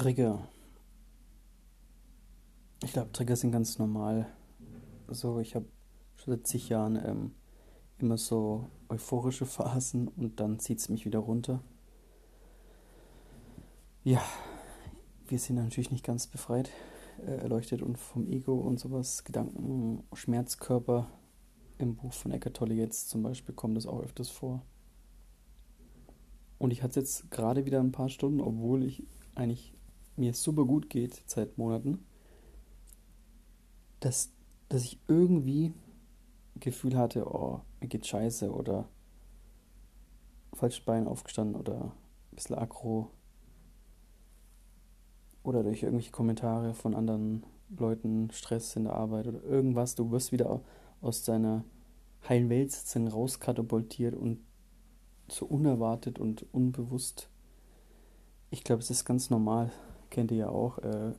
Trigger. Ich glaube, Trigger sind ganz normal. So, ich habe schon seit zig Jahren ähm, immer so euphorische Phasen und dann zieht es mich wieder runter. Ja, wir sind natürlich nicht ganz befreit, äh, erleuchtet und vom Ego und sowas. Gedanken, Schmerzkörper. Im Buch von Eckhart Tolle jetzt zum Beispiel kommt das auch öfters vor. Und ich hatte es jetzt gerade wieder ein paar Stunden, obwohl ich eigentlich mir super gut geht seit Monaten, dass, dass ich irgendwie Gefühl hatte, oh, mir geht scheiße oder falsch Bein aufgestanden oder ein bisschen aggro. Oder durch irgendwelche Kommentare von anderen Leuten, Stress in der Arbeit oder irgendwas, du wirst wieder aus deiner heilen Welt rauskatapultiert und so unerwartet und unbewusst. Ich glaube, es ist ganz normal, kennt ihr ja auch, äh,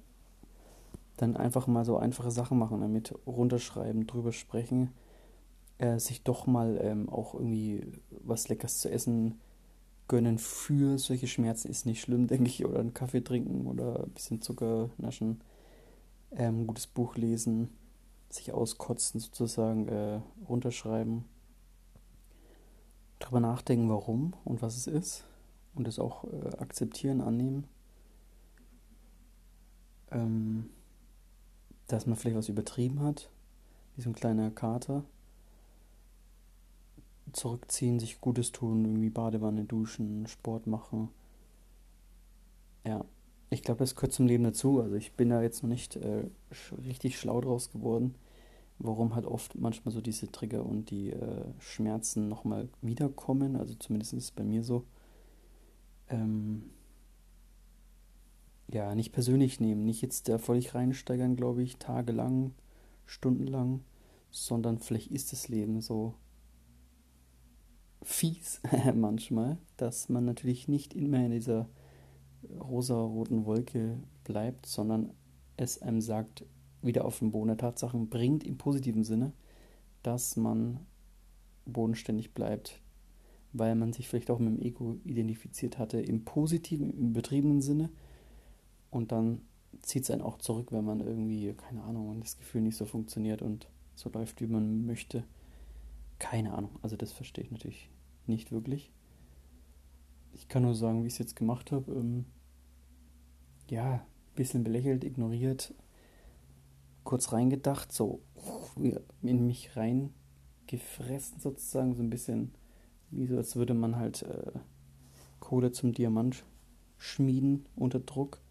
dann einfach mal so einfache Sachen machen, damit runterschreiben, drüber sprechen, äh, sich doch mal ähm, auch irgendwie was Leckeres zu essen gönnen für solche Schmerzen ist nicht schlimm, denke ich, oder einen Kaffee trinken oder ein bisschen Zucker naschen, ähm, gutes Buch lesen, sich auskotzen sozusagen, äh, runterschreiben drüber nachdenken, warum und was es ist und es auch äh, akzeptieren, annehmen. Ähm, dass man vielleicht was übertrieben hat, wie so ein kleiner Kater. Zurückziehen, sich Gutes tun, irgendwie Badewanne duschen, Sport machen. Ja, ich glaube, das gehört zum Leben dazu. Also ich bin da jetzt noch nicht äh, richtig schlau draus geworden warum halt oft manchmal so diese Trigger und die äh, Schmerzen nochmal wiederkommen. Also zumindest ist es bei mir so. Ähm, ja, nicht persönlich nehmen, nicht jetzt da völlig reinsteigern, glaube ich, tagelang, stundenlang, sondern vielleicht ist das Leben so fies manchmal, dass man natürlich nicht immer in dieser rosa-roten Wolke bleibt, sondern es einem sagt, wieder auf den Boden der Tatsachen bringt, im positiven Sinne, dass man bodenständig bleibt, weil man sich vielleicht auch mit dem Ego identifiziert hatte, im positiven, im übertriebenen Sinne. Und dann zieht es einen auch zurück, wenn man irgendwie, keine Ahnung, das Gefühl nicht so funktioniert und so läuft, wie man möchte. Keine Ahnung, also das verstehe ich natürlich nicht wirklich. Ich kann nur sagen, wie ich es jetzt gemacht habe. Ähm, ja, ein bisschen belächelt, ignoriert, kurz reingedacht, so in mich reingefressen sozusagen, so ein bisschen wie so, als würde man halt äh, Kohle zum Diamant schmieden unter Druck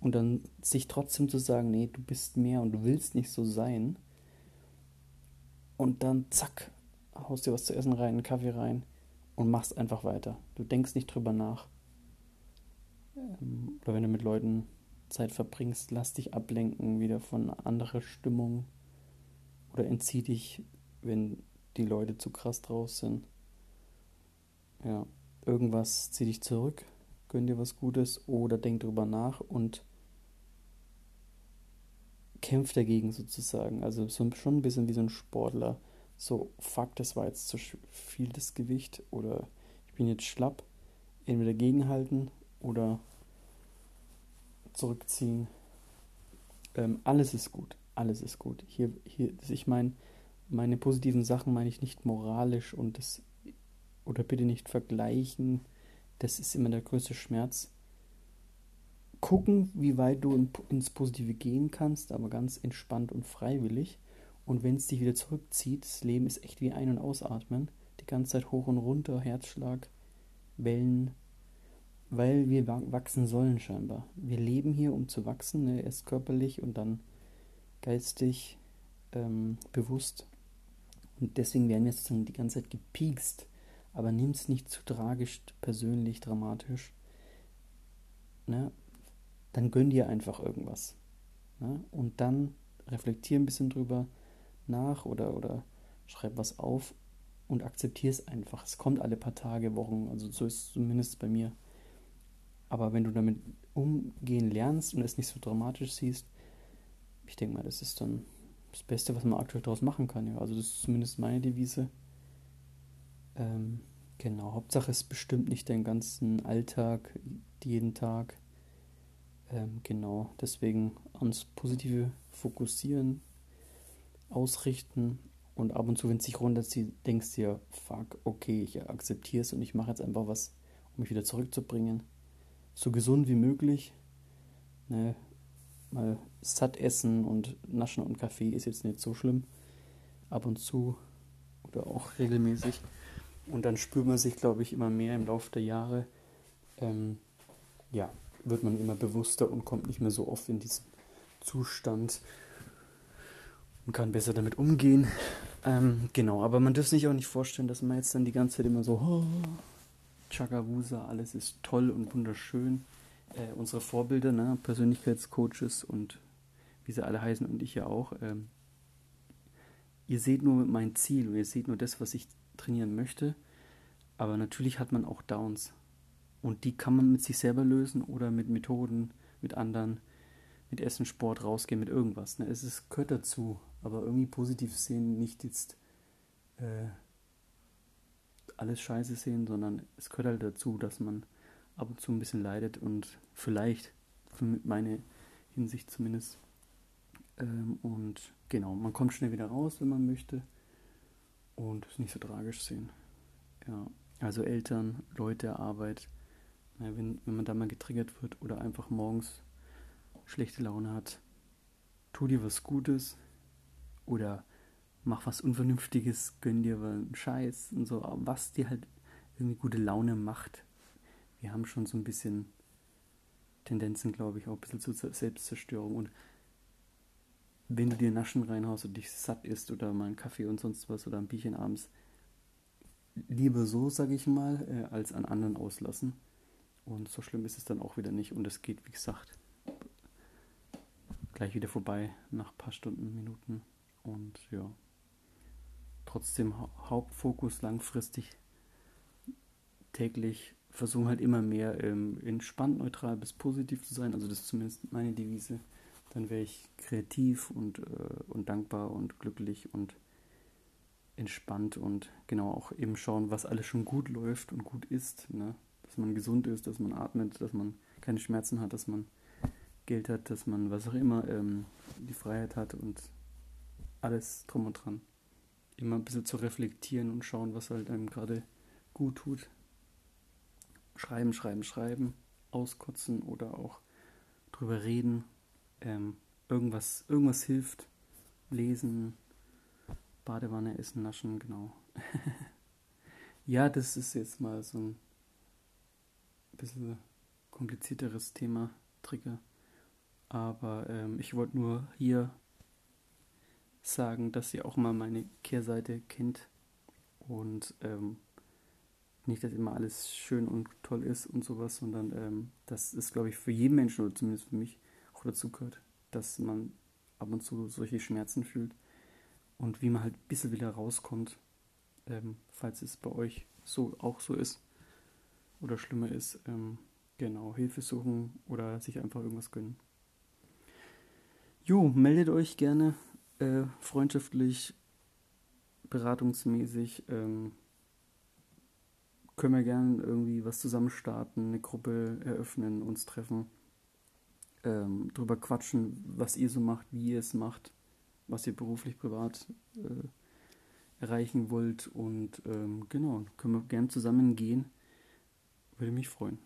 und dann sich trotzdem zu sagen, nee, du bist mehr und du willst nicht so sein. Und dann zack, haust dir was zu essen rein, einen Kaffee rein und machst einfach weiter. Du denkst nicht drüber nach. Ähm, oder wenn du mit Leuten Zeit verbringst, lass dich ablenken wieder von anderer Stimmung oder entzieh dich, wenn die Leute zu krass draus sind. Ja, irgendwas zieh dich zurück, gönn dir was Gutes oder denk drüber nach und kämpf dagegen sozusagen. Also so, schon ein bisschen wie so ein Sportler. So, fuck, das war jetzt zu viel das Gewicht oder ich bin jetzt schlapp. Entweder gegenhalten oder zurückziehen. Ähm, alles ist gut. Alles ist gut. Hier, hier, ich meine, meine positiven Sachen meine ich nicht moralisch und das, oder bitte nicht vergleichen. Das ist immer der größte Schmerz. Gucken, wie weit du ins Positive gehen kannst, aber ganz entspannt und freiwillig. Und wenn es dich wieder zurückzieht, das Leben ist echt wie ein- und ausatmen. Die ganze Zeit hoch und runter, Herzschlag, Wellen, weil wir wachsen sollen scheinbar. Wir leben hier, um zu wachsen, ne? erst körperlich und dann geistig, ähm, bewusst. Und deswegen werden wir sozusagen die ganze Zeit gepiekst. Aber nimm es nicht zu tragisch, persönlich, dramatisch. Ne? Dann gönn dir einfach irgendwas. Ne? Und dann reflektier ein bisschen drüber nach oder, oder schreib was auf und akzeptier es einfach. Es kommt alle paar Tage, Wochen. Also so ist es zumindest bei mir. Aber wenn du damit umgehen lernst und es nicht so dramatisch siehst, ich denke mal, das ist dann das Beste, was man aktuell daraus machen kann. Ja. Also das ist zumindest meine Devise. Ähm, genau, Hauptsache es bestimmt nicht deinen ganzen Alltag, jeden Tag. Ähm, genau, deswegen ans Positive fokussieren, ausrichten und ab und zu, wenn es sich runterzieht, denkst du dir, fuck, okay, ich akzeptiere es und ich mache jetzt einfach was, um mich wieder zurückzubringen. So gesund wie möglich. Ne, mal satt essen und naschen und Kaffee ist jetzt nicht so schlimm. Ab und zu oder auch regelmäßig. Und dann spürt man sich, glaube ich, immer mehr im Laufe der Jahre. Ähm, ja, wird man immer bewusster und kommt nicht mehr so oft in diesen Zustand und kann besser damit umgehen. Ähm, genau, aber man darf sich auch nicht vorstellen, dass man jetzt dann die ganze Zeit immer so, oh, Chagabusa, alles ist toll und wunderschön. Äh, unsere Vorbilder, ne, Persönlichkeitscoaches und wie sie alle heißen und ich ja auch, ähm, ihr seht nur mein Ziel und ihr seht nur das, was ich trainieren möchte. Aber natürlich hat man auch Downs. Und die kann man mit sich selber lösen oder mit Methoden, mit anderen, mit Essen, Sport, rausgehen, mit irgendwas. Ne? Es ist, gehört dazu. Aber irgendwie positiv sehen, nicht jetzt äh, alles scheiße sehen, sondern es gehört halt dazu, dass man ab und zu ein bisschen leidet und vielleicht, für meine Hinsicht zumindest. Ähm, und genau, man kommt schnell wieder raus, wenn man möchte. Und es nicht so tragisch sehen. Ja, also Eltern, Leute, Arbeit, ja, wenn, wenn man da mal getriggert wird oder einfach morgens schlechte Laune hat, tu dir was Gutes oder mach was Unvernünftiges, gönn dir einen Scheiß und so, was dir halt irgendwie gute Laune macht. Wir haben schon so ein bisschen Tendenzen, glaube ich, auch ein bisschen zur Selbstzerstörung und wenn du dir Naschen reinhaust und dich satt isst oder mal einen Kaffee und sonst was oder ein Bierchen abends, lieber so, sage ich mal, äh, als an anderen auslassen. Und so schlimm ist es dann auch wieder nicht. Und es geht, wie gesagt, gleich wieder vorbei nach ein paar Stunden, Minuten. Und ja, trotzdem ha Hauptfokus langfristig täglich versuchen halt immer mehr ähm, entspannt, neutral bis positiv zu sein. Also das ist zumindest meine Devise. Dann wäre ich kreativ und, äh, und dankbar und glücklich und entspannt und genau auch eben schauen, was alles schon gut läuft und gut ist. Ne? Dass man gesund ist, dass man atmet, dass man keine Schmerzen hat, dass man Geld hat, dass man was auch immer ähm, die Freiheit hat und alles drum und dran. Immer ein bisschen zu reflektieren und schauen, was halt einem gerade gut tut. Schreiben, schreiben, schreiben, auskotzen oder auch drüber reden. Ähm, irgendwas, irgendwas hilft. Lesen, Badewanne essen, naschen, genau. ja, das ist jetzt mal so ein bisschen komplizierteres Thema, Trigger. Aber ähm, ich wollte nur hier sagen, dass ihr auch mal meine Kehrseite kennt und ähm, nicht, dass immer alles schön und toll ist und sowas, sondern ähm, das ist, glaube ich, für jeden Menschen oder zumindest für mich auch dazu gehört, dass man ab und zu solche Schmerzen fühlt und wie man halt ein bisschen wieder rauskommt, ähm, falls es bei euch so auch so ist oder schlimmer ist, ähm, genau, Hilfe suchen oder sich einfach irgendwas gönnen. Jo, meldet euch gerne äh, freundschaftlich, beratungsmäßig. Ähm, können wir gerne irgendwie was zusammen starten, eine Gruppe eröffnen, uns treffen, ähm, drüber quatschen, was ihr so macht, wie ihr es macht, was ihr beruflich, privat äh, erreichen wollt und ähm, genau, können wir gerne zusammen gehen. Würde mich freuen.